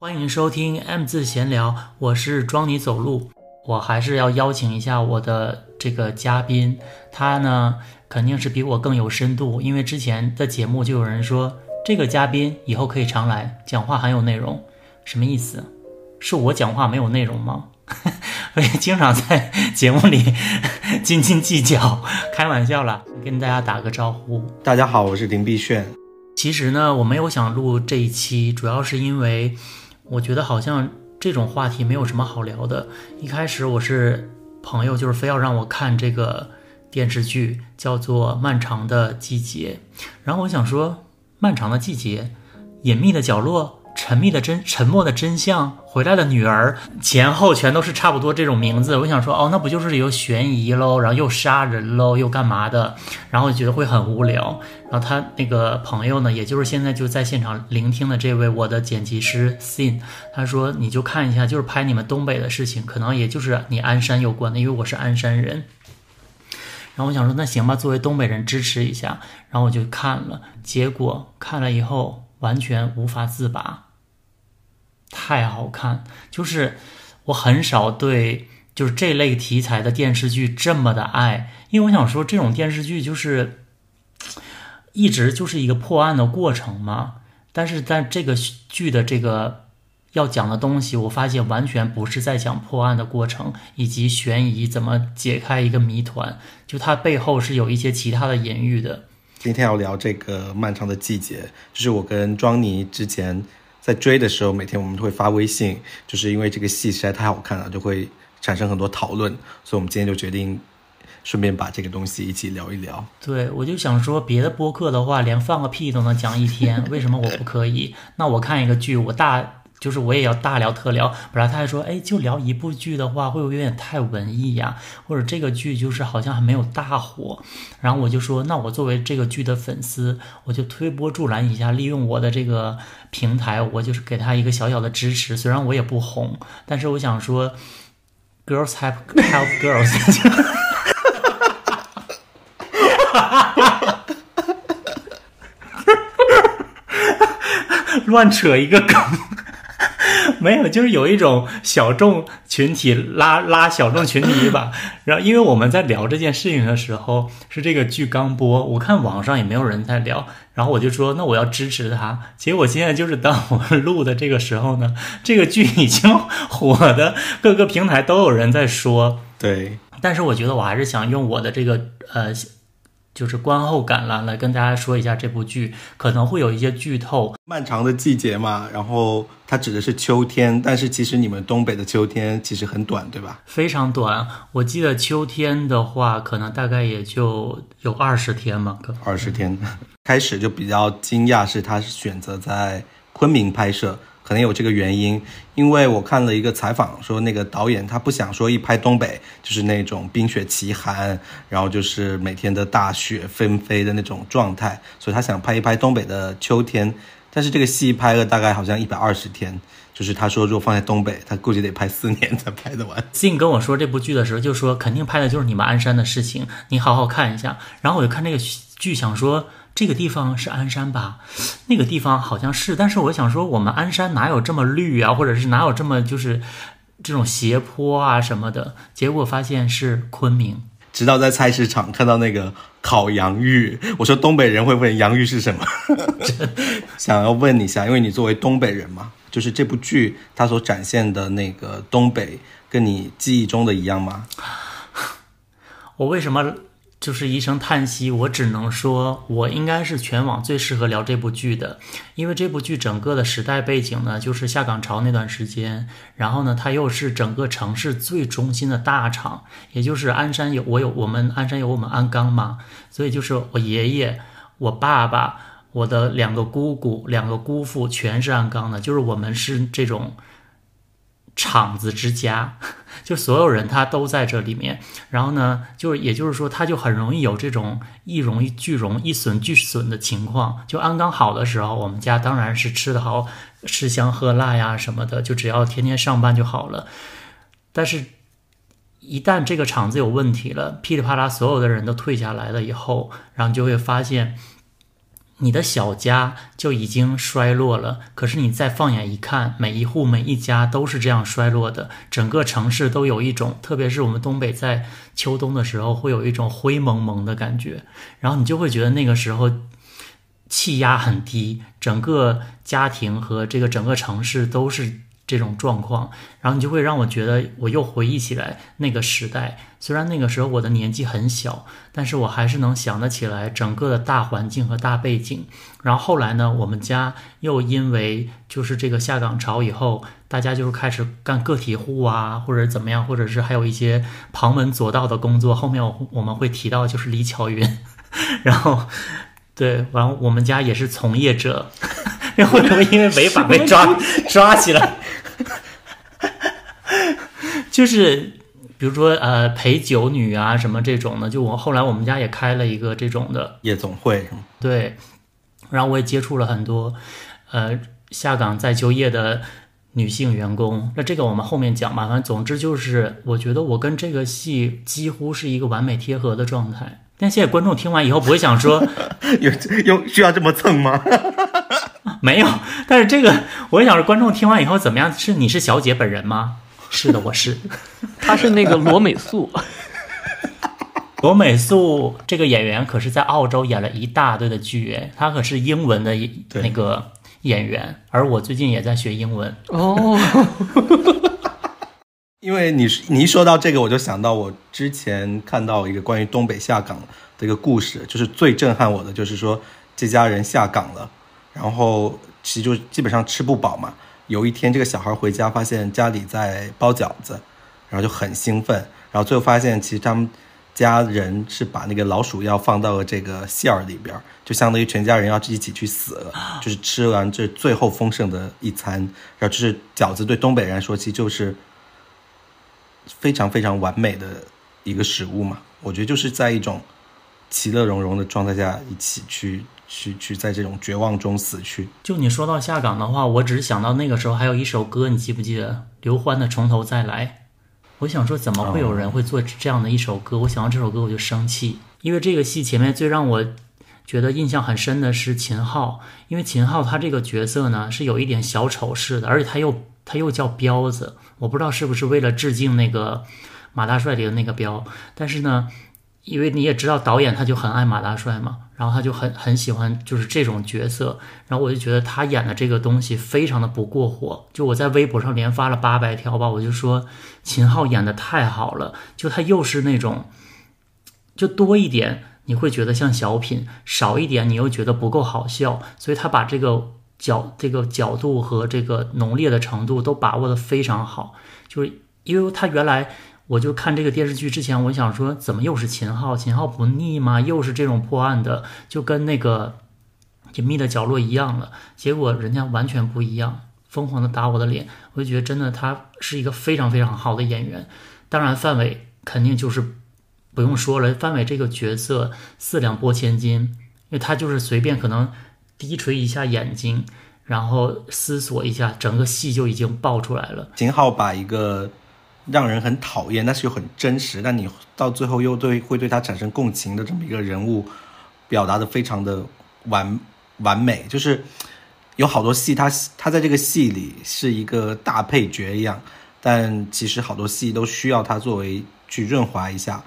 欢迎收听 M 字闲聊，我是装你走路。我还是要邀请一下我的这个嘉宾，他呢肯定是比我更有深度，因为之前的节目就有人说这个嘉宾以后可以常来，讲话很有内容。什么意思？是我讲话没有内容吗？我也经常在节目里 斤斤计较，开玩笑啦，跟大家打个招呼。大家好，我是林碧炫。其实呢，我没有想录这一期，主要是因为。我觉得好像这种话题没有什么好聊的。一开始我是朋友，就是非要让我看这个电视剧，叫做《漫长的季节》。然后我想说，《漫长的季节》，隐秘的角落。沉密的真，沉默的真相，回来的女儿，前后全都是差不多这种名字。我想说，哦，那不就是有悬疑喽，然后又杀人喽，又干嘛的？然后我觉得会很无聊。然后他那个朋友呢，也就是现在就在现场聆听的这位我的剪辑师 Sin，他说你就看一下，就是拍你们东北的事情，可能也就是你鞍山有关的，因为我是鞍山人。然后我想说，那行吧，作为东北人支持一下。然后我就看了，结果看了以后完全无法自拔。太好看，就是我很少对就是这类题材的电视剧这么的爱，因为我想说这种电视剧就是一直就是一个破案的过程嘛。但是在这个剧的这个要讲的东西，我发现完全不是在讲破案的过程以及悬疑怎么解开一个谜团，就它背后是有一些其他的隐喻的。今天要聊这个漫长的季节，就是我跟庄妮之前。在追的时候，每天我们都会发微信，就是因为这个戏实在太好看了，就会产生很多讨论，所以我们今天就决定顺便把这个东西一起聊一聊。对，我就想说，别的播客的话，连放个屁都能讲一天，为什么我不可以？那我看一个剧，我大。就是我也要大聊特聊，本来他还说，哎，就聊一部剧的话，会不会有点太文艺呀？或者这个剧就是好像还没有大火，然后我就说，那我作为这个剧的粉丝，我就推波助澜一下，利用我的这个平台，我就是给他一个小小的支持。虽然我也不红，但是我想说，girls help help girls，乱扯一个梗。没有，就是有一种小众群体拉拉小众群体一把。然后，因为我们在聊这件事情的时候，是这个剧刚播，我看网上也没有人在聊，然后我就说，那我要支持他。结果现在就是当我们录的这个时候呢，这个剧已经火的各个平台都有人在说。对，但是我觉得我还是想用我的这个呃。就是观后感了，来跟大家说一下这部剧可能会有一些剧透。漫长的季节嘛，然后它指的是秋天，但是其实你们东北的秋天其实很短，对吧？非常短，我记得秋天的话，可能大概也就有二十天嘛。二十天，开始就比较惊讶，是他是选择在昆明拍摄。可能有这个原因，因为我看了一个采访，说那个导演他不想说一拍东北就是那种冰雪奇寒，然后就是每天的大雪纷飞的那种状态，所以他想拍一拍东北的秋天。但是这个戏拍了大概好像一百二十天，就是他说如果放在东北，他估计得拍四年才拍得完。信跟我说这部剧的时候，就说肯定拍的就是你们鞍山的事情，你好好看一下。然后我就看这个剧，想说。这个地方是鞍山吧？那个地方好像是，但是我想说，我们鞍山哪有这么绿啊？或者是哪有这么就是这种斜坡啊什么的？结果发现是昆明。直到在菜市场看到那个烤洋芋，我说东北人会问洋芋是什么？想要问一下，因为你作为东北人嘛，就是这部剧它所展现的那个东北，跟你记忆中的一样吗？我为什么？就是一声叹息，我只能说，我应该是全网最适合聊这部剧的，因为这部剧整个的时代背景呢，就是下岗潮那段时间，然后呢，它又是整个城市最中心的大厂，也就是鞍山有我有我们鞍山有我们鞍钢嘛，所以就是我爷爷、我爸爸、我的两个姑姑、两个姑父全是鞍钢的，就是我们是这种。厂子之家，就所有人他都在这里面。然后呢，就是也就是说，他就很容易有这种一荣俱荣、一损俱损的情况。就安刚好的时候，我们家当然是吃的好、吃香喝辣呀什么的，就只要天天上班就好了。但是，一旦这个厂子有问题了，噼里啪啦，所有的人都退下来了以后，然后就会发现。你的小家就已经衰落了，可是你再放眼一看，每一户每一家都是这样衰落的，整个城市都有一种，特别是我们东北在秋冬的时候会有一种灰蒙蒙的感觉，然后你就会觉得那个时候气压很低，整个家庭和这个整个城市都是。这种状况，然后你就会让我觉得，我又回忆起来那个时代。虽然那个时候我的年纪很小，但是我还是能想得起来整个的大环境和大背景。然后后来呢，我们家又因为就是这个下岗潮以后，大家就是开始干个体户啊，或者怎么样，或者是还有一些旁门左道的工作。后面我我们会提到就是李巧云，然后对，完我们家也是从业者，然后因为违法被抓 抓起来。就是，比如说呃陪酒女啊什么这种的，就我后来我们家也开了一个这种的夜总会，对，然后我也接触了很多呃下岗再就业的女性员工。那这个我们后面讲吧。反正总之就是，我觉得我跟这个戏几乎是一个完美贴合的状态。但现在观众听完以后不会想说，有有需要这么蹭吗？没有。但是这个我也想说，观众听完以后怎么样？是你是小姐本人吗？是的，我是，他是那个罗美素。罗美素这个演员可是在澳洲演了一大堆的剧，哎，他可是英文的那个演员，而我最近也在学英文哦。因为你你一说到这个，我就想到我之前看到一个关于东北下岗的一个故事，就是最震撼我的，就是说这家人下岗了，然后其实就基本上吃不饱嘛。有一天，这个小孩回家，发现家里在包饺子，然后就很兴奋。然后最后发现，其实他们家人是把那个老鼠药放到了这个馅儿里边，就相当于全家人要一起去死了，就是吃完这最后丰盛的一餐。然后就是饺子对东北人来说，其实就是非常非常完美的一个食物嘛。我觉得就是在一种其乐融融的状态下一起去。去去在这种绝望中死去。就你说到下岗的话，我只是想到那个时候还有一首歌，你记不记得刘欢的《从头再来》？我想说，怎么会有人会做这样的一首歌？我想到这首歌我就生气，因为这个戏前面最让我觉得印象很深的是秦昊，因为秦昊他这个角色呢是有一点小丑式的，而且他又他又叫彪子，我不知道是不是为了致敬那个马大帅里的那个彪，但是呢。因为你也知道导演他就很爱马大帅嘛，然后他就很很喜欢就是这种角色，然后我就觉得他演的这个东西非常的不过火。就我在微博上连发了八百条吧，我就说秦昊演的太好了，就他又是那种，就多一点你会觉得像小品，少一点你又觉得不够好笑，所以他把这个角这个角度和这个浓烈的程度都把握的非常好，就是因为他原来。我就看这个电视剧之前，我想说，怎么又是秦昊？秦昊不腻吗？又是这种破案的，就跟那个隐秘的角落一样了。结果人家完全不一样，疯狂的打我的脸。我就觉得真的他是一个非常非常好的演员。当然，范伟肯定就是不用说了，范伟这个角色四两拨千斤，因为他就是随便可能低垂一下眼睛，然后思索一下，整个戏就已经爆出来了。秦昊把一个。让人很讨厌，但是又很真实，但你到最后又对会对他产生共情的这么一个人物，表达的非常的完完美。就是有好多戏，他他在这个戏里是一个大配角一样，但其实好多戏都需要他作为去润滑一下。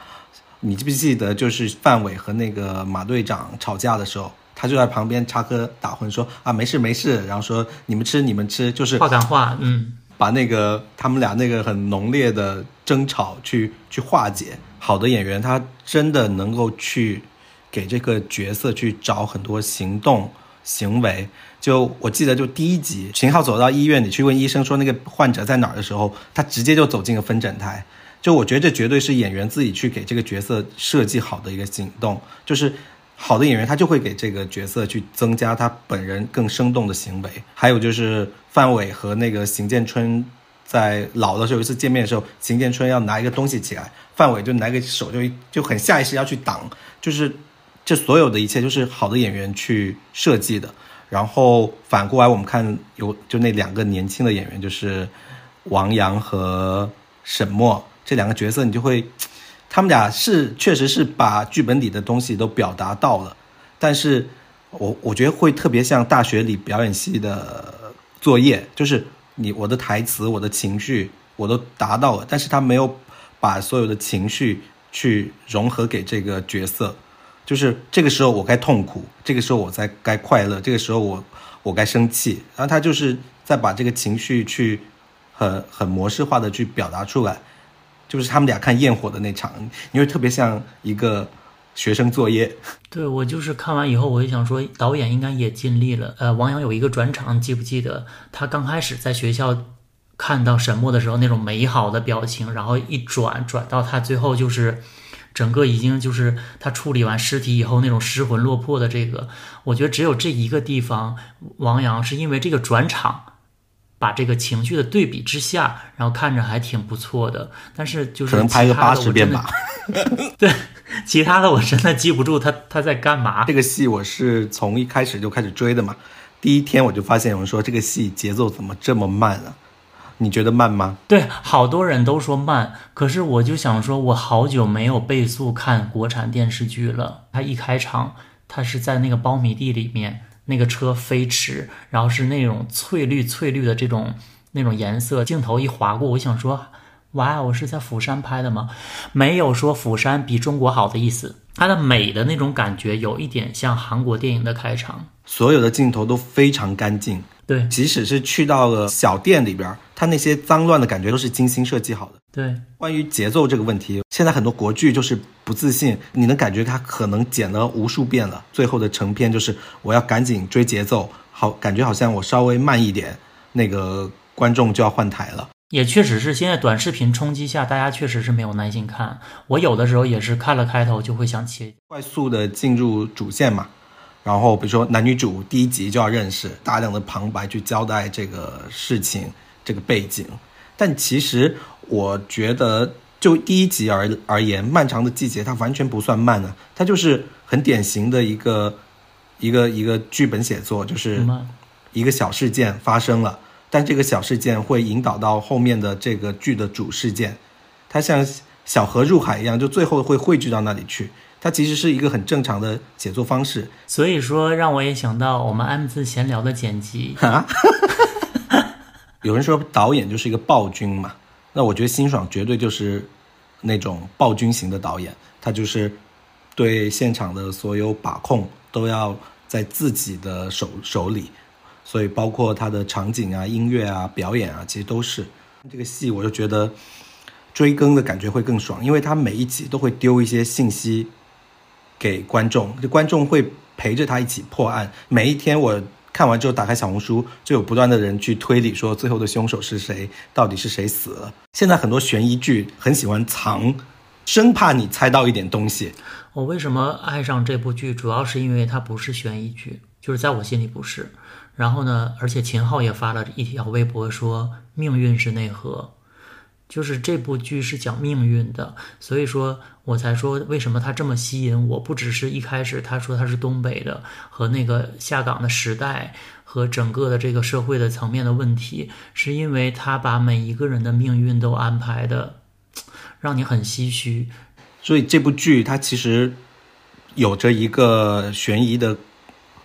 你记不记得，就是范伟和那个马队长吵架的时候，他就在旁边插科打诨说啊没事没事，然后说你们吃你们吃，就是话赶话，嗯。把那个他们俩那个很浓烈的争吵去去化解。好的演员，他真的能够去给这个角色去找很多行动行为。就我记得，就第一集，秦昊走到医院里去问医生说那个患者在哪儿的时候，他直接就走进了分诊台。就我觉得这绝对是演员自己去给这个角色设计好的一个行动，就是。好的演员，他就会给这个角色去增加他本人更生动的行为。还有就是范伟和那个邢建春在老的时候有一次见面的时候，邢建春要拿一个东西起来，范伟就拿个手就就很下意识要去挡。就是这所有的一切，就是好的演员去设计的。然后反过来我们看，有就那两个年轻的演员，就是王阳和沈墨这两个角色，你就会。他们俩是确实是把剧本里的东西都表达到了，但是我我觉得会特别像大学里表演系的作业，就是你我的台词、我的情绪我都达到了，但是他没有把所有的情绪去融合给这个角色，就是这个时候我该痛苦，这个时候我在该快乐，这个时候我我该生气，然后他就是在把这个情绪去很很模式化的去表达出来，就是他们俩看焰火的那场，因为特别像一个学生作业。对我就是看完以后，我就想说，导演应该也尽力了。呃，王阳有一个转场，记不记得？他刚开始在学校看到沈墨的时候，那种美好的表情，然后一转转到他最后就是整个已经就是他处理完尸体以后那种失魂落魄的这个，我觉得只有这一个地方，王阳是因为这个转场。把这个情绪的对比之下，然后看着还挺不错的，但是就是可能拍个八十遍吧。对，其他的我真的记不住他他在干嘛。这个戏我是从一开始就开始追的嘛，第一天我就发现有人说这个戏节奏怎么这么慢啊？你觉得慢吗？对，好多人都说慢，可是我就想说，我好久没有倍速看国产电视剧了。他一开场，他是在那个苞米地里面。那个车飞驰，然后是那种翠绿翠绿的这种那种颜色，镜头一划过，我想说，哇，我是在釜山拍的吗？没有说釜山比中国好的意思，它的美的那种感觉有一点像韩国电影的开场，所有的镜头都非常干净。对，即使是去到了小店里边，它那些脏乱的感觉都是精心设计好的。对，关于节奏这个问题，现在很多国剧就是不自信，你能感觉它可能剪了无数遍了，最后的成片就是我要赶紧追节奏，好感觉好像我稍微慢一点，那个观众就要换台了。也确实是现在短视频冲击下，大家确实是没有耐心看。我有的时候也是看了开头就会想切，快速的进入主线嘛。然后比如说男女主第一集就要认识，大量的旁白去交代这个事情、这个背景。但其实我觉得，就第一集而而言，《漫长的季节》它完全不算慢啊，它就是很典型的一个一个一个剧本写作，就是一个小事件发生了，但这个小事件会引导到后面的这个剧的主事件，它像小河入海一样，就最后会汇聚到那里去。它其实是一个很正常的写作方式，所以说让我也想到我们 M 字闲聊的剪辑。有人说导演就是一个暴君嘛，那我觉得辛爽绝对就是那种暴君型的导演，他就是对现场的所有把控都要在自己的手手里，所以包括他的场景啊、音乐啊、表演啊，其实都是这个戏，我就觉得追更的感觉会更爽，因为他每一集都会丢一些信息。给观众，就观众会陪着他一起破案。每一天我看完之后，打开小红书，就有不断的人去推理，说最后的凶手是谁，到底是谁死了。现在很多悬疑剧很喜欢藏，生怕你猜到一点东西。我为什么爱上这部剧，主要是因为它不是悬疑剧，就是在我心里不是。然后呢，而且秦昊也发了一条微博说：“命运是内核。”就是这部剧是讲命运的，所以说我才说为什么它这么吸引我。不只是一开始他说他是东北的，和那个下岗的时代和整个的这个社会的层面的问题，是因为他把每一个人的命运都安排的，让你很唏嘘。所以这部剧它其实有着一个悬疑的。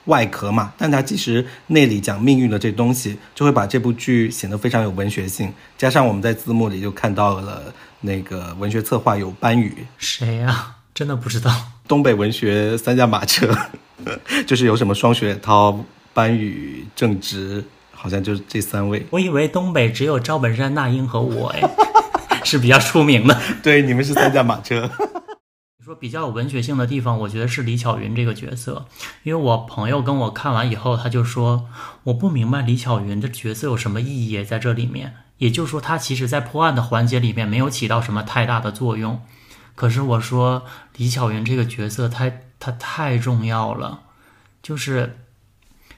外壳嘛，但它其实内里讲命运的这东西，就会把这部剧显得非常有文学性。加上我们在字幕里就看到了那个文学策划有班宇，谁呀？真的不知道。东北文学三驾马车，就是有什么双雪涛、班宇、郑直，好像就是这三位。我以为东北只有赵本山、那英和我，哎，是比较出名的。对，你们是三驾马车。说比较有文学性的地方，我觉得是李巧云这个角色，因为我朋友跟我看完以后，他就说我不明白李巧云这角色有什么意义在这里面。也就是说，他其实在破案的环节里面没有起到什么太大的作用。可是我说李巧云这个角色，他他太重要了，就是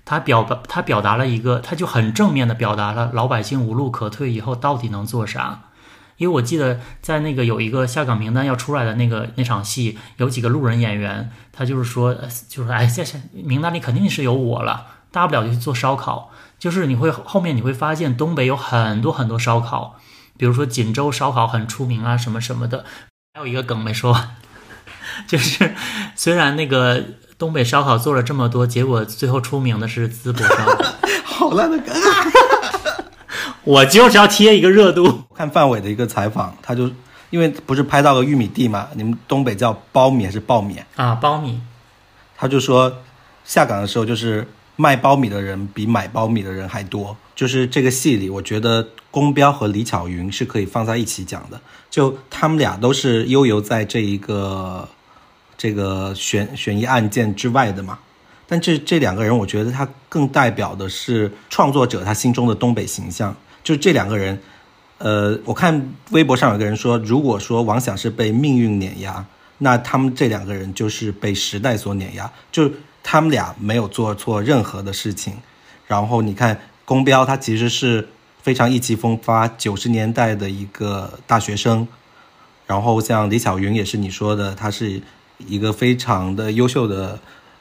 他表他表达了一个，他就很正面的表达了老百姓无路可退以后到底能做啥。因为我记得在那个有一个下岗名单要出来的那个那场戏，有几个路人演员，他就是说，就是哎，在名单里肯定是有我了，大不了就去做烧烤。就是你会后面你会发现东北有很多很多烧烤，比如说锦州烧烤很出名啊，什么什么的。还有一个梗没说完，就是虽然那个东北烧烤做了这么多，结果最后出名的是淄博烧烤。好烂的梗啊！我就是要贴一个热度。看范伟的一个采访，他就因为不是拍到个玉米地嘛，你们东北叫苞米还是苞米？啊，苞米。他就说下岗的时候就是卖苞米的人比买苞米的人还多。就是这个戏里，我觉得宫彪和李巧云是可以放在一起讲的，就他们俩都是悠游在这一个这个悬悬疑案件之外的嘛。但这这两个人，我觉得他更代表的是创作者他心中的东北形象。就这两个人，呃，我看微博上有个人说，如果说王响是被命运碾压，那他们这两个人就是被时代所碾压。就他们俩没有做错任何的事情。然后你看宫彪，他其实是非常意气风发，九十年代的一个大学生。然后像李巧云也是你说的，她是一个非常的优秀的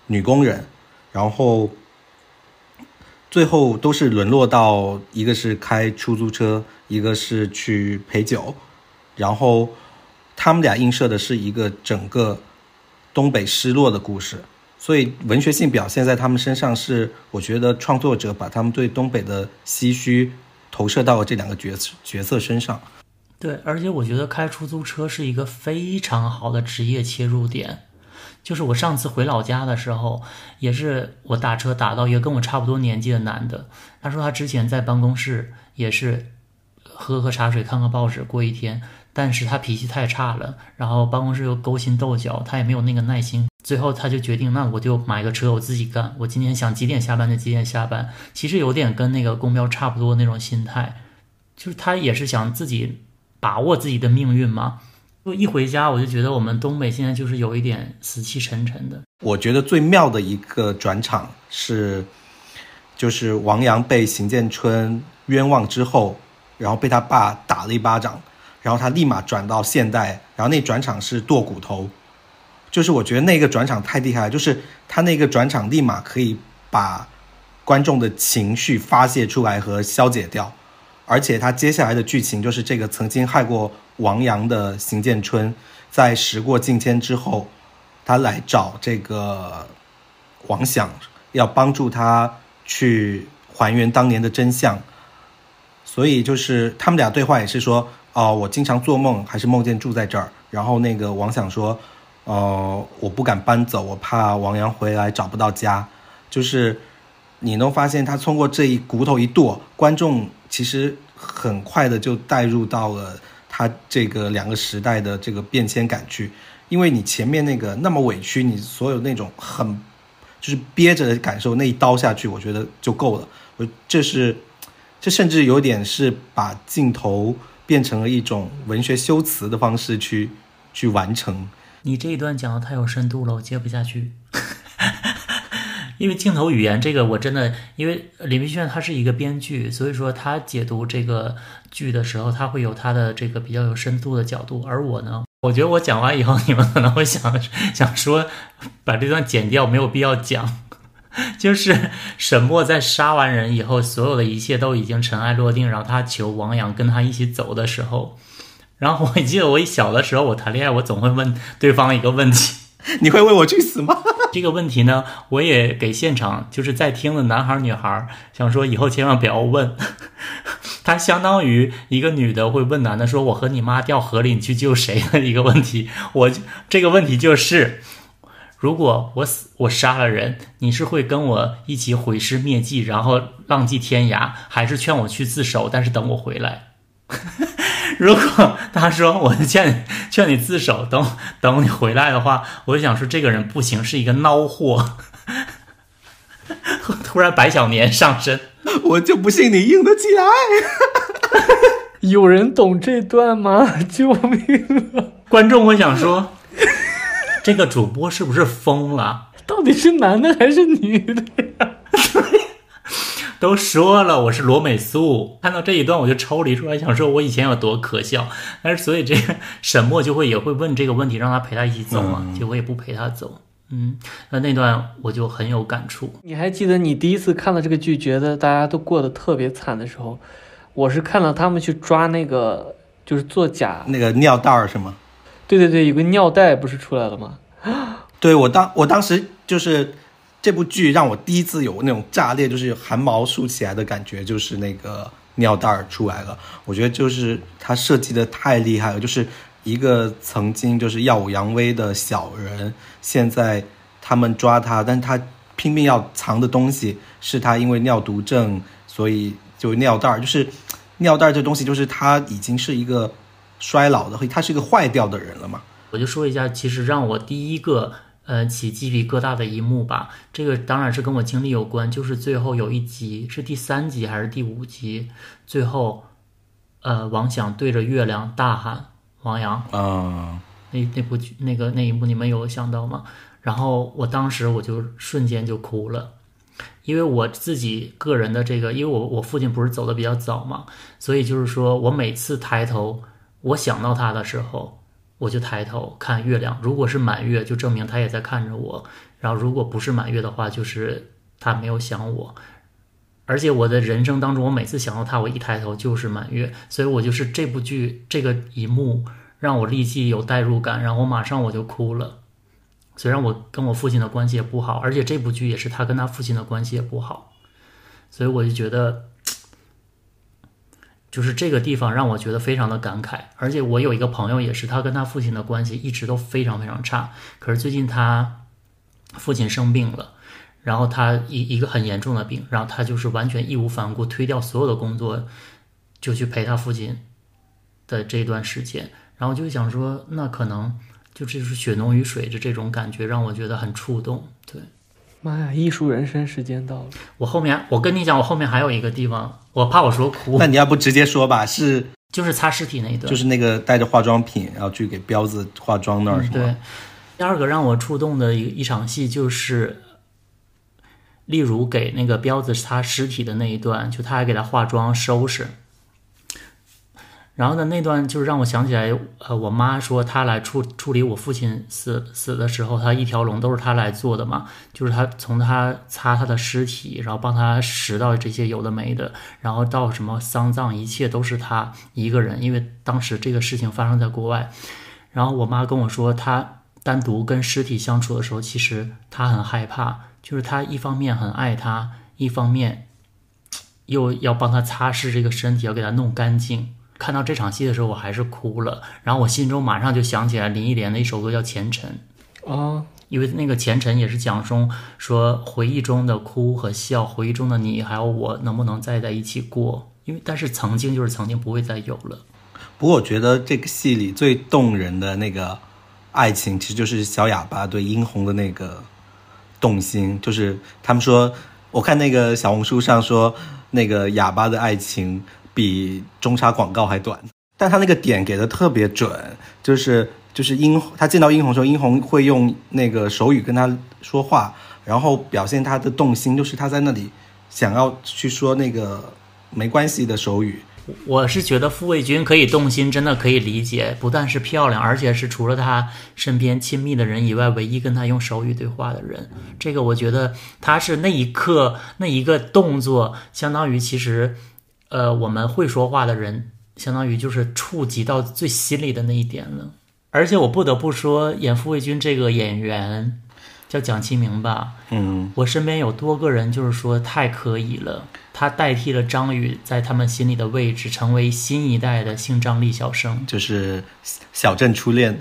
女工人。然后，最后都是沦落到一个是开出租车，一个是去陪酒，然后他们俩映射的是一个整个东北失落的故事，所以文学性表现在他们身上是，我觉得创作者把他们对东北的唏嘘投射到了这两个角色角色身上。对，而且我觉得开出租车是一个非常好的职业切入点。就是我上次回老家的时候，也是我打车打到一个跟我差不多年纪的男的。他说他之前在办公室也是喝喝茶水、看看报纸过一天，但是他脾气太差了，然后办公室又勾心斗角，他也没有那个耐心。最后他就决定，那我就买个车我自己干。我今天想几点下班就几点下班。其实有点跟那个公标差不多那种心态，就是他也是想自己把握自己的命运嘛。就一回家，我就觉得我们东北现在就是有一点死气沉沉的。我觉得最妙的一个转场是，就是王阳被邢建春冤枉之后，然后被他爸打了一巴掌，然后他立马转到现代，然后那转场是剁骨头，就是我觉得那个转场太厉害了，就是他那个转场立马可以把观众的情绪发泄出来和消解掉。而且他接下来的剧情就是这个曾经害过王阳的邢建春，在时过境迁之后，他来找这个王想，要帮助他去还原当年的真相。所以就是他们俩对话也是说，哦，我经常做梦，还是梦见住在这儿。然后那个王想说，呃，我不敢搬走，我怕王阳回来找不到家。就是你能发现他通过这一骨头一剁，观众。其实很快的就带入到了他这个两个时代的这个变迁感去，因为你前面那个那么委屈，你所有那种很就是憋着的感受，那一刀下去，我觉得就够了。我这是这甚至有点是把镜头变成了一种文学修辞的方式去去完成。你这一段讲的太有深度了，我接不下去。因为镜头语言这个我真的，因为李明炫他是一个编剧，所以说他解读这个剧的时候，他会有他的这个比较有深度的角度。而我呢，我觉得我讲完以后，你们可能会想想说，把这段剪掉，没有必要讲。就是沈墨在杀完人以后，所有的一切都已经尘埃落定，然后他求王阳跟他一起走的时候，然后我记得我小的时候，我谈恋爱，我总会问对方一个问题。你会为我去死吗？这个问题呢，我也给现场就是在听的男孩女孩想说，以后千万不要问。他相当于一个女的会问男的说：“我和你妈掉河里，你去救谁？”的一个问题。我这个问题就是，如果我死，我杀了人，你是会跟我一起毁尸灭迹，然后浪迹天涯，还是劝我去自首，但是等我回来？如果他说我劝 劝你自首，等等你回来的话，我就想说这个人不行，是一个孬货。突然白小年上身，我就不信你硬得起来。有人懂这段吗？救命啊！观众会想说，这个主播是不是疯了？到底是男的还是女的呀？都说了我是罗美素，看到这一段我就抽离出来，想说我以前有多可笑。但是所以这个沈墨就会也会问这个问题，让他陪他一起走嘛，结果也不陪他走。嗯，那那段我就很有感触。你还记得你第一次看到这个剧，觉得大家都过得特别惨的时候，我是看到他们去抓那个就是作假那个尿袋儿是吗？对对对，有个尿袋不是出来了吗？对我当我当时就是这部剧让我第一次有那种炸裂，就是汗毛竖起来的感觉，就是那个尿袋儿出来了。我觉得就是他设计的太厉害了，就是一个曾经就是耀武扬威的小人，现在他们抓他，但他拼命要藏的东西是他因为尿毒症，所以就尿袋儿，就是尿袋儿这东西，就是他已经是一个衰老的，他是一个坏掉的人了嘛。我就说一下，其实让我第一个呃起鸡皮疙瘩的一幕吧，这个当然是跟我经历有关，就是最后有一集是第三集还是第五集，最后呃王响对着月亮大喊王阳，啊，那那部剧那个那一幕你们有想到吗？然后我当时我就瞬间就哭了，因为我自己个人的这个，因为我我父亲不是走的比较早嘛，所以就是说我每次抬头，我想到他的时候，我就抬头看月亮，如果是满月，就证明他也在看着我；然后如果不是满月的话，就是他没有想我。而且我的人生当中，我每次想到他，我一抬头就是满月，所以我就是这部剧这个一幕让我立即有代入感，然后马上我就哭了。虽然我跟我父亲的关系也不好，而且这部剧也是他跟他父亲的关系也不好，所以我就觉得，就是这个地方让我觉得非常的感慨。而且我有一个朋友也是，他跟他父亲的关系一直都非常非常差，可是最近他父亲生病了，然后他一一个很严重的病，然后他就是完全义无反顾推掉所有的工作，就去陪他父亲的这段时间。然后就想说，那可能。就这就是血浓于水的这种感觉，让我觉得很触动。对，妈呀，艺术人生时间到了。我后面，我跟你讲，我后面还有一个地方，我怕我说哭。那你要不直接说吧？是就是擦尸体那一段，就是那个带着化妆品，然后去给彪子化妆那儿，是吗？对。第二个让我触动的一一场戏，就是例如给那个彪子擦尸体的那一段，就他还给他化妆收拾。然后呢，那段就是让我想起来，呃，我妈说她来处处理我父亲死死的时候，她一条龙都是她来做的嘛，就是她从她擦他的尸体，然后帮他拾到这些有的没的，然后到什么丧葬，一切都是她一个人，因为当时这个事情发生在国外。然后我妈跟我说，她单独跟尸体相处的时候，其实她很害怕，就是她一方面很爱他，一方面又要帮他擦拭这个身体，要给他弄干净。看到这场戏的时候，我还是哭了。然后我心中马上就想起来林忆莲的一首歌叫《前尘》啊，因为那个《前尘》也是讲中说回忆中的哭和笑，回忆中的你还有我能不能再在一起过？因为但是曾经就是曾经不会再有了。不过我觉得这个戏里最动人的那个爱情，其实就是小哑巴对殷红的那个动心。就是他们说，我看那个小红书上说，那个哑巴的爱情。比中插广告还短，但他那个点给的特别准，就是就是殷他见到殷红的时候，殷红会用那个手语跟他说话，然后表现他的动心，就是他在那里想要去说那个没关系的手语。我是觉得傅卫军可以动心，真的可以理解，不但是漂亮，而且是除了他身边亲密的人以外，唯一跟他用手语对话的人。这个我觉得他是那一刻那一个动作，相当于其实。呃，我们会说话的人，相当于就是触及到最心里的那一点了。而且我不得不说，演傅卫军这个演员叫蒋奇明吧？嗯，我身边有多个人就是说太可以了，他代替了张宇在他们心里的位置，成为新一代的姓张力小生，就是小镇初恋，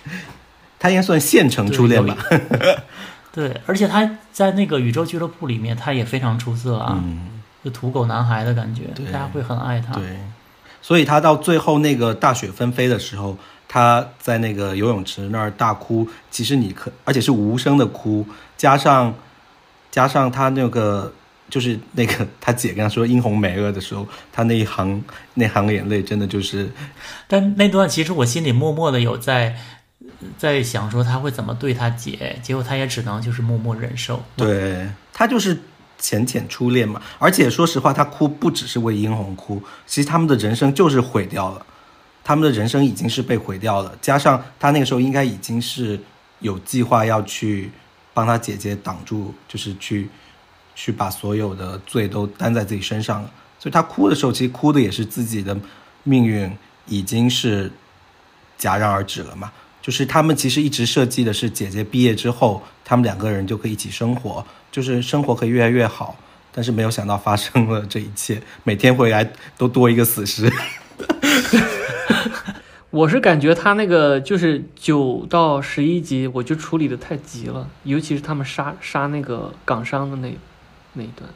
他应该算县城初恋吧？对，而且他在那个宇宙俱乐部里面，他也非常出色啊。嗯。就土狗男孩的感觉，大家会很爱他。对，所以他到最后那个大雪纷飞的时候，他在那个游泳池那儿大哭。其实你可，而且是无声的哭，加上加上他那个就是那个 他姐跟他说殷红没了的时候，他那一行那行眼泪真的就是。但那段其实我心里默默的有在在想说他会怎么对他姐，结果他也只能就是默默忍受。对他就是。浅浅初恋嘛，而且说实话，他哭不只是为殷红哭，其实他们的人生就是毁掉了，他们的人生已经是被毁掉了。加上他那个时候应该已经是有计划要去帮他姐姐挡住，就是去去把所有的罪都担在自己身上了。所以他哭的时候，其实哭的也是自己的命运已经是戛然而止了嘛。就是他们其实一直设计的是姐姐毕业之后，他们两个人就可以一起生活，就是生活可以越来越好。但是没有想到发生了这一切，每天回来都多一个死尸。我是感觉他那个就是九到十一集，我就处理的太急了，尤其是他们杀杀那个港商的那那一段，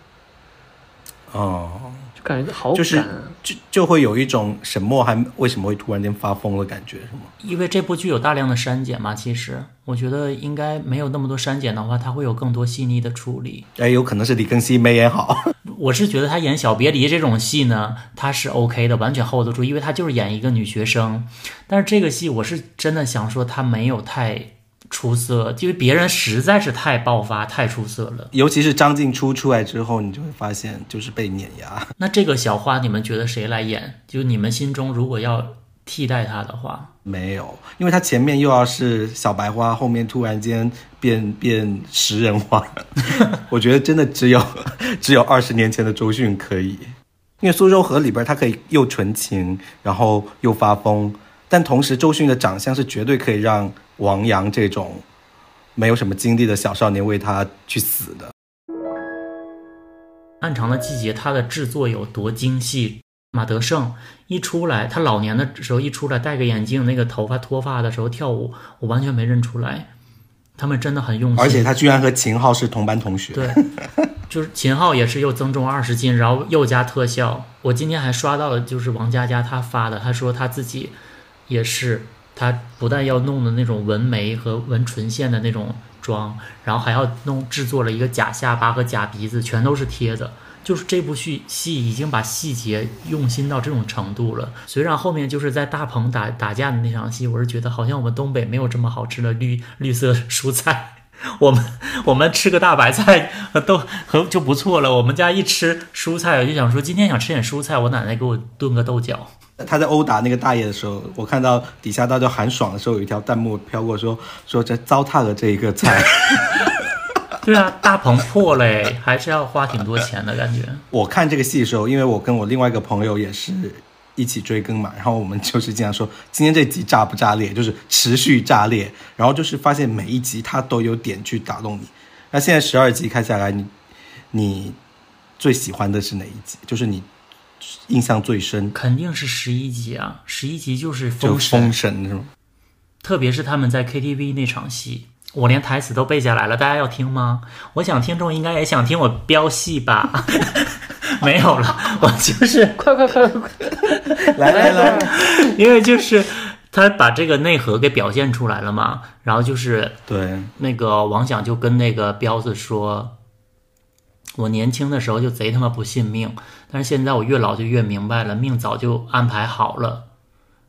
哦，就感觉好就是。就就会有一种沈墨还为什么会突然间发疯的感觉，是吗？因为这部剧有大量的删减嘛，其实我觉得应该没有那么多删减的话，他会有更多细腻的处理。哎，有可能是李庚希没演好。我是觉得他演小别离这种戏呢，他是 OK 的，完全 hold 得住，因为他就是演一个女学生。但是这个戏我是真的想说，他没有太出色，因为别人实在是太爆发、太出色了。尤其是张静初出来之后，你就会发现就是被碾压。那这个小花，你们觉得谁来演？就你们心中如果要替代他的话，没有，因为他前面又要是小白花，后面突然间变变食人花，我觉得真的只有 只有二十年前的周迅可以。因为苏州河里边他可以又纯情，然后又发疯，但同时周迅的长相是绝对可以让王阳这种没有什么经历的小少年为他去死的。《暗长的季节》它的制作有多精细？马德胜一出来，他老年的时候一出来，戴个眼镜，那个头发脱发的时候跳舞，我完全没认出来。他们真的很用心，而且他居然和秦昊是同班同学。对，就是秦昊也是又增重二十斤，然后又加特效。我今天还刷到了，就是王佳佳她发的，她说她自己也是，他不但要弄的那种纹眉和纹唇线的那种妆，然后还要弄制作了一个假下巴和假鼻子，全都是贴的。就是这部戏戏已经把细节用心到这种程度了。虽然后面就是在大棚打打架的那场戏，我是觉得好像我们东北没有这么好吃的绿绿色蔬菜。我们我们吃个大白菜都 和就不错了。我们家一吃蔬菜，我就想说今天想吃点蔬菜，我奶奶给我炖个豆角。他在殴打那个大爷的时候，我看到底下大家喊爽的时候，有一条弹幕飘过说说这糟蹋了这一个菜。对啊，大棚破嘞，还是要花挺多钱的感觉。我看这个戏的时候，因为我跟我另外一个朋友也是一起追更嘛，然后我们就是经常说今天这集炸不炸裂，就是持续炸裂，然后就是发现每一集它都有点去打动你。那现在十二集看下来，你你最喜欢的是哪一集？就是你印象最深，肯定是十一集啊，十一集就是就封神封神是吗？特别是他们在 KTV 那场戏，我连台词都背下来了。大家要听吗？我想听众应该也想听我飙戏吧？没有了，我就是 快快快快快！来来来，因为就是他把这个内核给表现出来了嘛。然后就是对，那个王想就跟那个彪子说：“我年轻的时候就贼他妈不信命，但是现在我越老就越明白了，命早就安排好了。”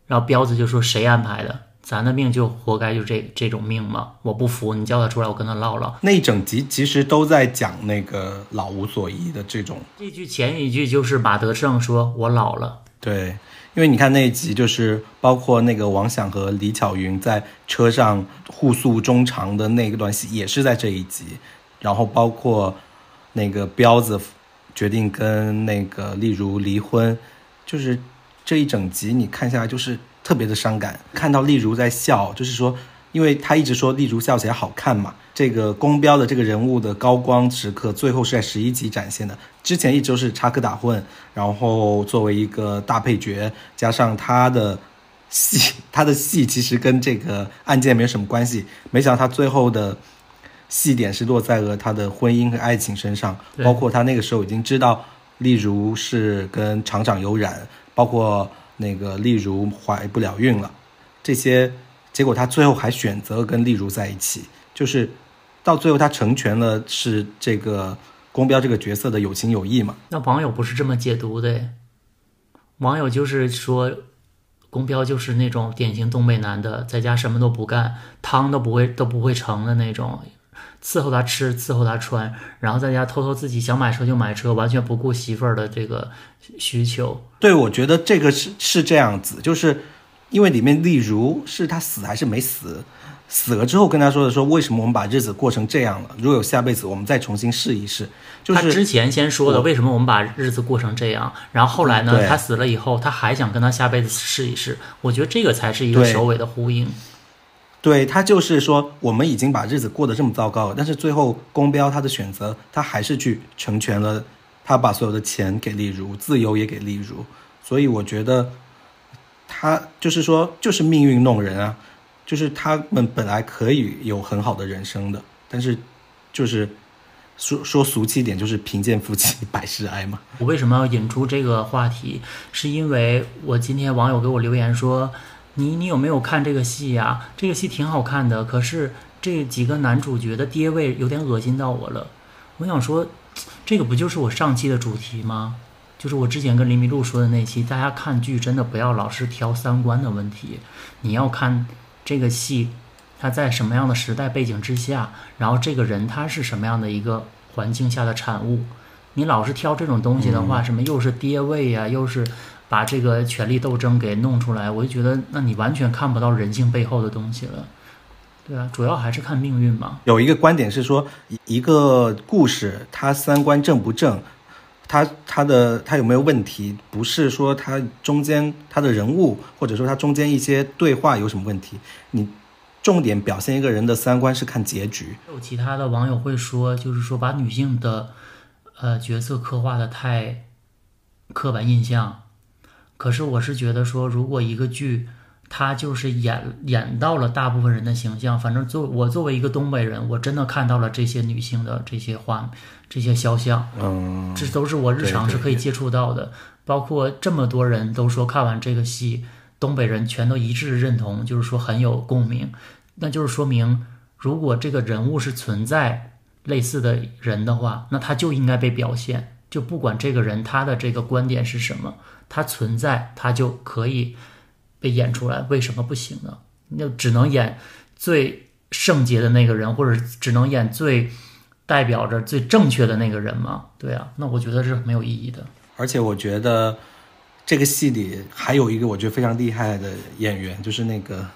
然后彪子就说：“谁安排的？咱的命就活该就这这种命吗？我不服，你叫他出来，我跟他唠唠。”那一整集其实都在讲那个老无所依的这种这句前一句就是马德胜说：“我老了。对，因为你看那一集，就是包括那个王响和李巧云在车上互诉衷肠的那一段戏，也是在这一集。然后包括那个彪子决定跟那个例如离婚，就是这一整集你看下来就是特别的伤感。看到例如在笑，就是说，因为他一直说例如笑起来好看嘛，这个宫彪的这个人物的高光时刻，最后是在十一集展现的。之前一直是插科打诨，然后作为一个大配角，加上他的戏，他的。戏其实跟这个案件没有什么关系。没想到他最后的。戏点是落在了他的婚姻和爱情身上，包括他那个时候已经知道，例如是跟厂长有染，包括那个例如怀不了孕了，这些结果他最后还选择跟例如在一起，就是到最后他成全了是这个宫标这个角色的有情有义嘛。”那网友不是这么解读的，网友就是说，宫标就是那种典型东北男的，在家什么都不干，汤都不会都不会盛的那种，伺候他吃，伺候他穿，然后在家偷偷自己想买车就买车，完全不顾媳妇儿的这个需求。对，我觉得这个是是这样子，就是因为里面例如是他死还是没死，死了之后跟他说的说，为什么我们把日子过成这样了？如果有下辈子，我们再重新试一试。就是他之前先说的，为什么我们把日子过成这样，然后后来呢，他死了以后，他还想跟他下辈子试一试。我觉得这个才是一个首尾的呼应。对他就是说，我们已经把日子过得这么糟糕了，但是最后宫彪他的选择，他还是去成全了，他把所有的钱给丽如，自由也给丽如，所以我觉得他就是说，就是命运弄人啊，就是他们本来可以有很好的人生的，但是就是说说俗气一点，就是贫贱夫妻 百事哀嘛。我为什么要引出这个话题？是因为我今天网友给我留言说，你你有没有看这个戏呀、这个戏挺好看的，可是这几个男主角的爹味有点恶心到我了。我想说，这个不就是我上期的主题吗？就是我之前跟林迷路说的那期，大家看剧真的不要老是挑三观的问题，你要看这个戏，它在什么样的时代背景之下，然后这个人他是什么样的一个环境下的产物。你老是挑这种东西的话，什么又是爹味呀、又是把这个权力斗争给弄出来，我就觉得那你完全看不到人性背后的东西了。对啊，主要还是看命运嘛。有一个观点是说，一一个故事它三观正不正，它它的它有没有问题，不是说它中间它的人物或者说它中间一些对话有什么问题，你重点表现一个人的三观是看结局。有其他的网友会说，就是说把女性的呃角色刻画的太刻板印象。可是我是觉得说，如果一个剧它就是演演到了大部分人的形象，反正作我作为一个东北人，我真的看到了这些女性的这些画这些肖像，嗯，这都是我日常是可以接触到的。包括这么多人都说看完这个戏，东北人全都一致认同，就是说很有共鸣。那就是说明，如果这个人物是存在类似的人的话，那他就应该被表现。就不管这个人他的这个观点是什么，他存在，他就可以被演出来。为什么不行呢？那只能演最圣洁的那个人，或者只能演最代表着最正确的那个人吗？对啊，那我觉得是没有意义的。而且我觉得这个戏里还有一个我觉得非常厉害的演员，就是那个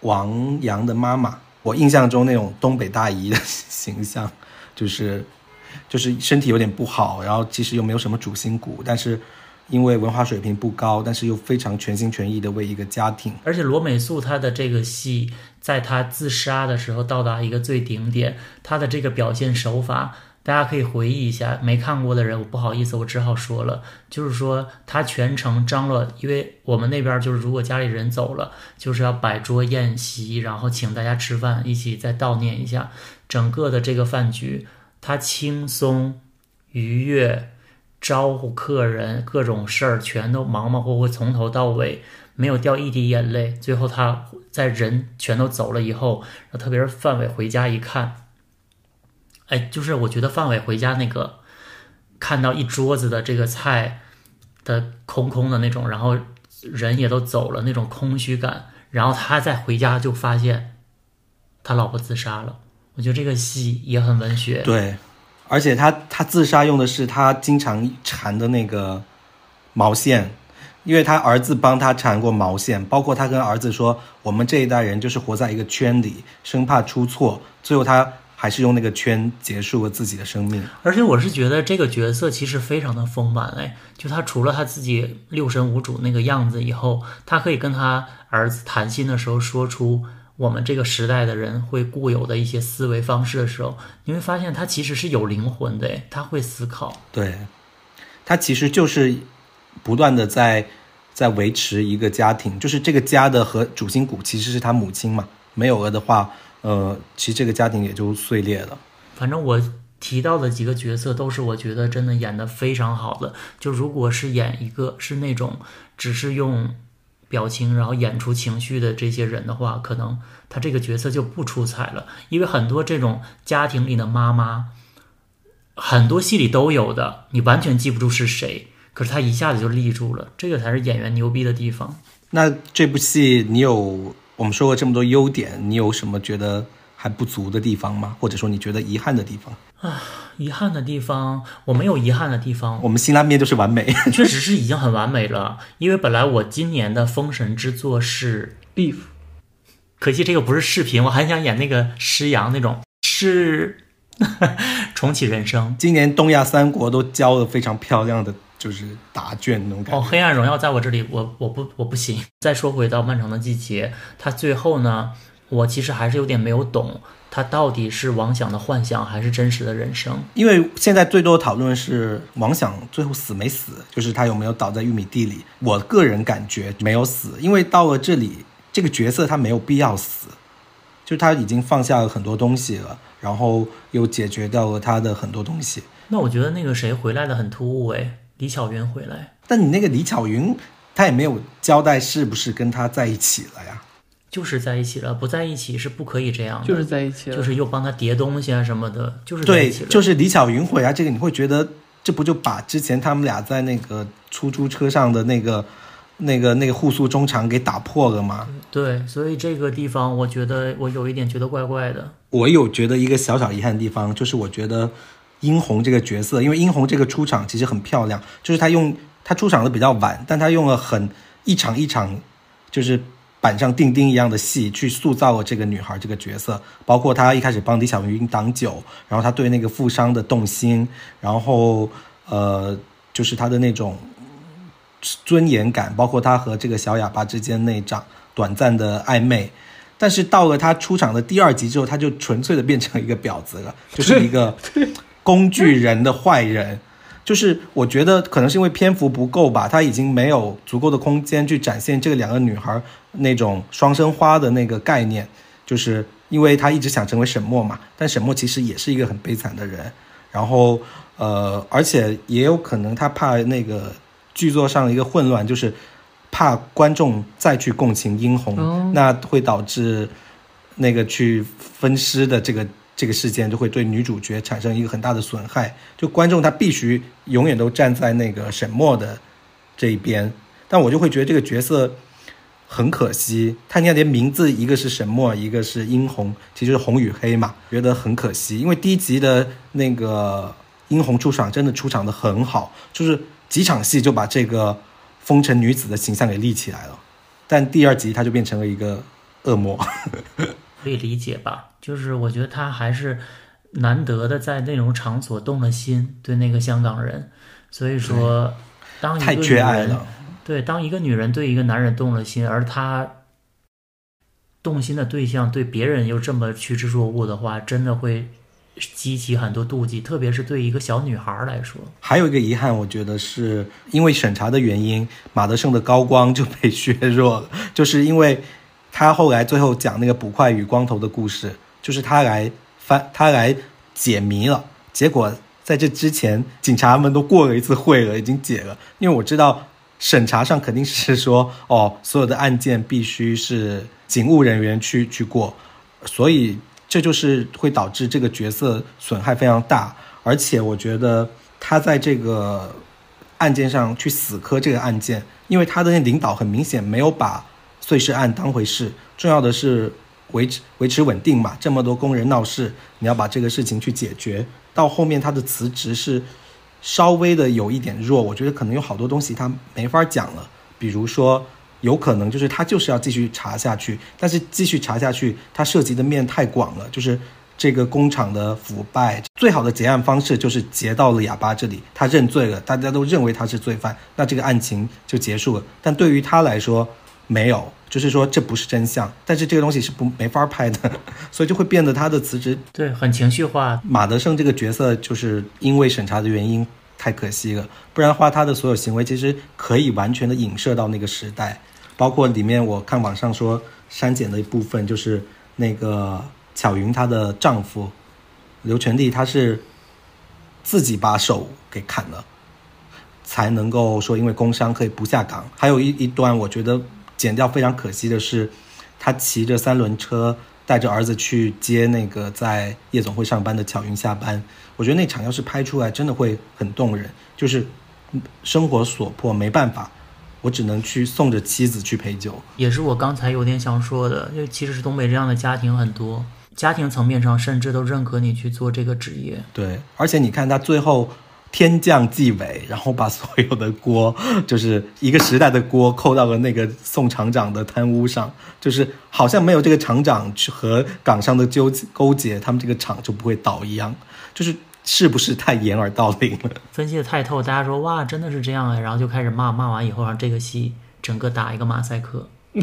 王阳的妈妈。我印象中那种东北大姨的形象，就是就是身体有点不好，然后其实又没有什么主心骨，但是因为文化水平不高，但是又非常全心全意的为一个家庭。而且罗美素她的这个戏，在她自杀的时候到达一个最顶点，她的这个表现手法，大家可以回忆一下。没看过的人，我不好意思，我只好说了，就是说她全程张罗，因为我们那边就是如果家里人走了，就是要摆桌宴席，然后请大家吃饭，一起再悼念一下整个的这个饭局，他轻松愉悦。招呼客人，各种事儿全都忙忙活活，从头到尾没有掉一滴眼泪。最后他在人全都走了以后，特别是范伟回家一看，哎，就是我觉得范伟回家那个看到一桌子的这个菜的空空的那种，然后人也都走了那种空虚感，然后他再回家就发现他老婆自杀了。我觉得这个戏也很文学。对，而且他他自杀用的是他经常缠的那个毛线，因为他儿子帮他缠过毛线，包括他跟儿子说，我们这一代人就是活在一个圈里，生怕出错，最后他还是用那个圈结束了自己的生命。而且我是觉得这个角色其实非常的丰满哎，就他除了他自己六神无主那个样子以后，他可以跟他儿子谈心的时候说出我们这个时代的人会固有的一些思维方式的时候，你会发现他其实是有灵魂的哎，他会思考。对，他其实就是不断的在在维持一个家庭，就是这个家的和主心骨其实是他母亲嘛，没有了的话，呃，其实这个家庭也就碎裂了。反正我提到的几个角色都是我觉得真的演得非常好的。就如果是演一个是那种只是用表情然后演出情绪的这些人的话，可能他这个角色就不出彩了。因为很多这种家庭里的妈妈，很多戏里都有的，你完全记不住是谁，可是他一下子就立住了，这个才是演员牛逼的地方。那这部戏你有我们说过这么多优点，你有什么觉得还不足的地方吗？或者说你觉得遗憾的地方？啊遗憾的地方，我没有遗憾的地方，我们辛拉面就是完美。确实是已经很完美了。因为本来我今年的封神之作是 beef 可惜这个不是视频，我很想演那个施洋那种，是 重启人生。今年东亚三国都交了非常漂亮的，就是答卷那种感哦，黑暗荣耀在我这里，我我不我不行。再说回到漫长的季节，它最后呢，我其实还是有点没有懂，他到底是王想的幻想还是真实的人生？因为现在最多的讨论是王想最后死没死，就是他有没有倒在玉米地里。我个人感觉没有死，因为到了这里，这个角色他没有必要死，就是他已经放下了很多东西了，然后又解决掉了他的很多东西。那我觉得那个谁回来的很突兀诶，李巧云回来，但你那个李巧云，他也没有交代是不是跟他在一起了呀？就是在一起了，不在一起是不可以这样的，就是在一起了，就是又帮他叠东西啊什么的，就是在对一起，了。就是李巧云回来这个，你会觉得这不就把之前他们俩在那个出租车上的那个、那个、那个互诉衷肠给打破了吗？对，所以这个地方我觉得我有一点觉得怪怪的。我有觉得一个小小遗憾的地方，就是我觉得殷红这个角色，因为殷红这个出场其实很漂亮，就是她用她出场的比较晚，但她用了很一场一场，就是板上钉钉一样的戏去塑造了这个女孩这个角色，包括她一开始帮李小云挡酒，然后她对那个富商的动心，然后呃，就是她的那种尊严感，包括她和这个小哑巴之间那场短暂的暧昧。但是到了她出场的第二集之后，她就纯粹的变成一个婊子了，就是一个工具人的坏人。就是我觉得可能是因为篇幅不够吧，他已经没有足够的空间去展现这个两个女孩那种双生花的那个概念。就是因为他一直想成为沈墨嘛，但沈墨其实也是一个很悲惨的人。然后呃，而且也有可能他怕那个剧作上一个混乱，就是怕观众再去共情殷红，哦那会导致那个去分尸的这个这个事件就会对女主角产生一个很大的损害。就观众他必须永远都站在那个沈墨的这一边，但我就会觉得这个角色很可惜，他你看连名字一个是沈墨，一个是殷红，其实是红与黑嘛，觉得很可惜。因为第一集的那个殷红出场真的出场的很好，就是几场戏就把这个风尘女子的形象给立起来了，但第二集她就变成了一个恶魔。可以理解吧？就是我觉得他还是难得的在那种场所动了心，对那个香港人。所以说，当一个太缺爱了。对，当一个女人对一个男人动了心，而她动心的对象对别人又这么趋之若鹜的话，真的会激起很多妒忌，特别是对一个小女孩来说。还有一个遗憾，我觉得是因为审查的原因，马德胜的高光就被削弱了，就是因为他后来最后讲那个捕快与光头的故事，就是他来翻他来解谜了，结果在这之前，警察们都过了一次会了，已经解了，因为我知道。审查上肯定是说，哦，所有的案件必须是警务人员去去过，所以这就是会导致这个角色损害非常大。而且我觉得他在这个案件上去死磕这个案件，因为他的领导很明显没有把碎尸案当回事，重要的是维持维持稳定嘛。这么多工人闹事，你要把这个事情去解决。到后面他的辞职是。稍微的有一点弱，我觉得可能有好多东西他没法讲了，比如说有可能就是他就是要继续查下去，但是继续查下去，他涉及的面太广了，就是这个工厂的腐败，最好的结案方式就是结到了哑巴这里，他认罪了，大家都认为他是罪犯，那这个案情就结束了。但对于他来说，没有，就是说这不是真相，但是这个东西是不没法拍的，所以就会变得他的辞职对很情绪化。马德胜这个角色就是因为审查的原因。太可惜了，不然的话，他的所有行为其实可以完全的影射到那个时代，包括里面我看网上说删减的一部分，就是那个巧云她的丈夫刘全利，他是自己把手给砍了，才能够说因为工伤可以不下岗。还有一一段我觉得剪掉非常可惜的是，他骑着三轮车带着儿子去接那个在夜总会上班的巧云下班。我觉得那场要是拍出来，真的会很动人。就是生活所迫，没办法，我只能去送着妻子去陪酒。也是我刚才有点想说的，因为其实是东北这样的家庭很多，家庭层面上甚至都认可你去做这个职业。对，而且你看他最后天降纪委，然后把所有的锅，就是一个时代的锅，扣到了那个宋厂长的贪污上，就是好像没有这个厂长去和港商的纠勾结，他们这个厂就不会倒一样。就是是不是太掩耳盗铃了？分析的太透，大家说哇，真的是这样哎，然后就开始骂，骂完以后让这个戏整个打一个马赛克。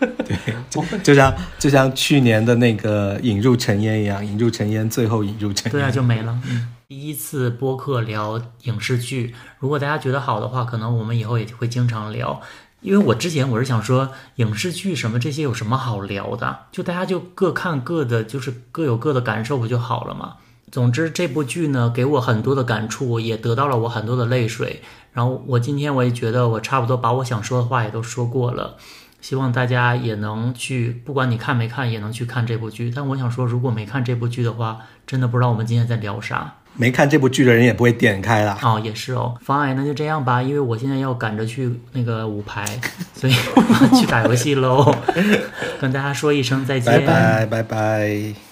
对，就就像就像去年的那个《引入尘烟》一样，《引入尘烟》最后引入尘烟，对啊，就没了。嗯，第一次播客聊影视剧，如果大家觉得好的话，可能我们以后也会经常聊。因为我之前我是想说，影视剧什么这些有什么好聊的？就大家就各看各的，就是各有各的感受不就好了吗？总之这部剧呢，给我很多的感触，也得到了我很多的泪水。然后我今天我也觉得我差不多把我想说的话也都说过了。希望大家也能去，不管你看没看，也能去看这部剧。但我想说，如果没看这部剧的话，真的不知道我们今天在聊啥。没看这部剧的人也不会点开啦。哦，也是哦。Fine，那就这样吧，因为我现在要赶着去那个五排，所以我去打游戏喽。跟大家说一声再见，拜拜，拜拜。